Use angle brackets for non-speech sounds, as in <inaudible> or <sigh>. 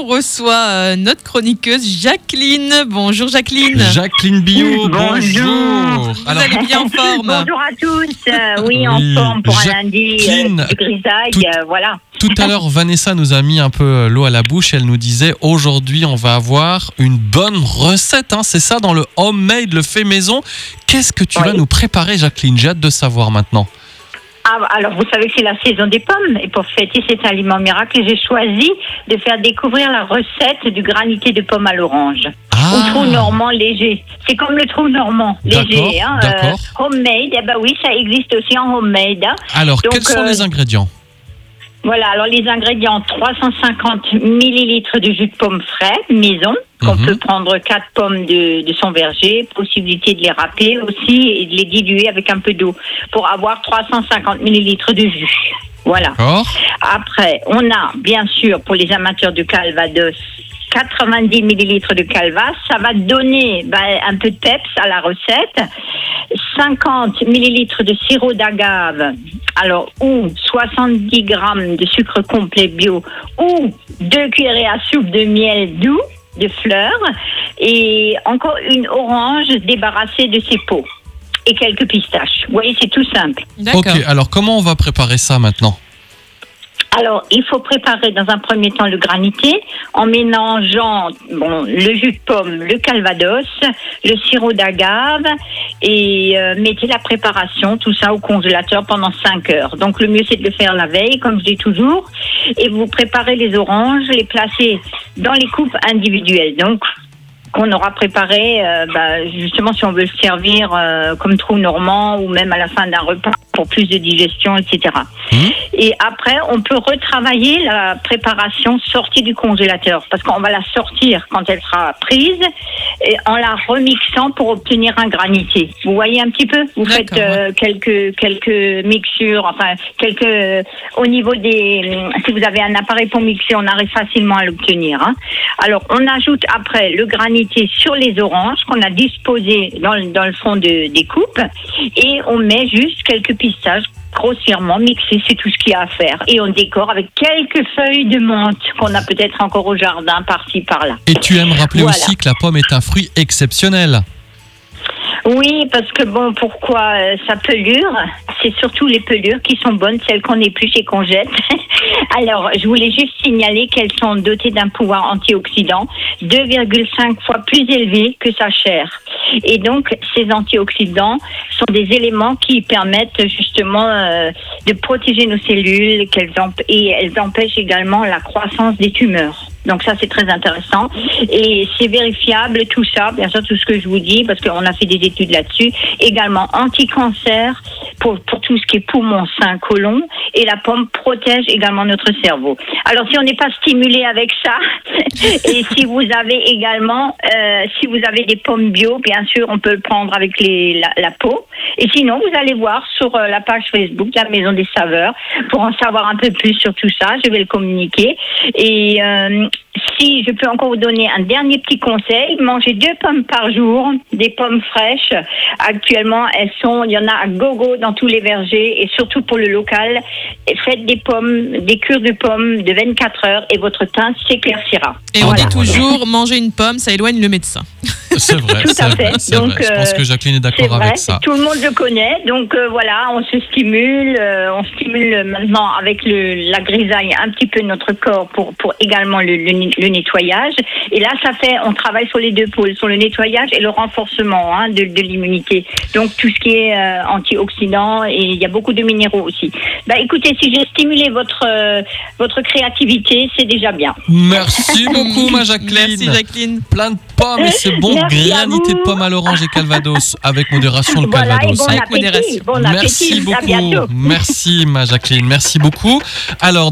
on reçoit euh, notre chroniqueuse Jacqueline. Bonjour Jacqueline. Jacqueline Bio, Bonjour. bonjour. Vous allez bien en forme? Bonjour à tous. Euh, oui, en Oui, forme pour un lundi euh, Jacqueline, de grisaille. tout- euh, voilà. tout à l'heure, Vanessa nous a mis un peu euh, l'eau à la bouche. Elle nous disait aujourd'hui, on va avoir une bonne recette. hein. C'est ça dans le homemade, le fait maison. Qu'est-ce que tu Oui. vas nous préparer, Jacqueline? J'ai hâte de savoir maintenant. Ah, alors, vous savez que c'est la saison des pommes. Et pour fêter cet aliment miracle, j'ai choisi de faire découvrir la recette du granité de pommes à l'orange. Ah, Au trou normand léger. C'est comme le trou normand léger. Hein, d'accord. homemade, eh ben oui, ça existe aussi en homemade. hein. Alors, Donc, quels sont euh, les ingrédients? Voilà, alors les ingrédients 350 millilitres de jus de pomme frais, maison. qu'on Mhm. peut prendre quatre pommes de, de son verger, possibilité de les râper aussi et de les diluer avec un peu d'eau pour avoir 350 millilitres de jus. Voilà. Après, on a bien sûr pour les amateurs de calvados 90 millilitres de calvas. Ça va donner ben, un peu de peps à la recette. 50 millilitres de sirop d'agave. Alors, ou 70 grammes de sucre complet bio, ou deux cuillerées à soupe de miel doux, de fleurs, et encore une orange débarrassée de ses peaux. Et quelques pistaches. Vous voyez, c'est tout simple. D'accord. Ok, alors comment on va préparer ça maintenant? Alors, il faut préparer dans un premier temps le granité en mélangeant bon, le jus de pomme, le calvados, le sirop d'agave et euh, mettez la préparation, tout ça au congélateur pendant 5 heures. Donc, le mieux, c'est de le faire la veille, comme je dis toujours. Et vous préparez les oranges, les placez dans les coupes individuelles. Donc, qu'on aura préparé, euh, bah, justement, si on veut le servir euh, comme trou normand ou même à la fin d'un repas pour plus de digestion, etc. Et après, on peut retravailler la préparation sortie du congélateur parce qu'on va la sortir quand elle sera prise et en la remixant pour obtenir un granité. Vous voyez un petit peu? Vous faites euh, quelques quelques mixtures, enfin quelques au niveau des. Si vous avez un appareil pour mixer, on arrive facilement à l'obtenir. hein. Alors, on ajoute après le granité sur les oranges qu'on a disposées dans, le- dans le fond de- des coupes et on met juste quelques grossièrement mixées, c'est tout ce qu'il y a à faire. Et on décore avec quelques feuilles de menthe qu'on a peut-être encore au jardin, par-ci, par-là. Et tu aimes rappeler Voilà. aussi que la pomme est un fruit exceptionnel. Oui, parce que bon, pourquoi euh, sa pelure? C'est surtout les pelures qui sont bonnes, celles qu'on épluche et qu'on jette. <laughs> Alors, je voulais juste signaler qu'elles sont dotées d'un pouvoir antioxydant 2,5 fois plus élevé que sa chair. Et donc, ces antioxydants sont des éléments qui permettent justement euh, de protéger nos cellules et elles empêchent également la croissance des tumeurs. Donc ça, c'est très intéressant. Et c'est vérifiable, tout ça, bien sûr, tout ce que je vous dis, parce qu'on a fait des études là-dessus. Également anti-cancer pour, tout ce qui est poumon, sein, côlon. Et la pomme protège également notre cerveau. Alors, si on n'est pas stimulé avec ça, <laughs> et si vous avez également, euh, si vous avez des pommes bio, bien sûr, on peut le prendre avec les, la, peau. Et sinon, vous allez voir sur euh, la page Facebook, la Maison des Saveurs, pour en savoir un peu plus sur tout ça. Je vais le communiquer. Et euh, si je peux encore vous donner un dernier petit conseil, mangez deux pommes par jour, des pommes fraîches. Actuellement, elles sont, il y en a à gogo dans tous les vergers et surtout pour le local. Faites des pommes, des cures de pommes de 24 heures et votre teint s'éclaircira. Et on dit toujours manger une pomme, ça éloigne le médecin. <laughs> C'est vrai, Tout à fait. Donc, vrai. Je pense euh, que Jacqueline est d'accord avec ça. tout le monde le connaît. Donc euh, voilà, on se stimule, euh, on stimule maintenant avec le, la grisaille un petit peu notre corps pour, pour également le, le, le nettoyage. Et là, ça fait, on travaille sur les deux pôles, sur le nettoyage et le renforcement hein, de, de l'immunité. Donc tout ce qui est euh, antioxydant et il y a beaucoup de minéraux aussi. Bah écoutez, si j'ai stimulé votre euh, votre créativité, c'est déjà bien. Merci beaucoup, ma Jacqueline. Merci Jacqueline. Plein de pommes et c'est bon, <laughs> granité de pommes à l'orange et calvados avec modération le Voilà, calvados. bon Avec modération. Bon Merci appétit. Beaucoup. Merci, ma Jacqueline. Merci beaucoup. Alors,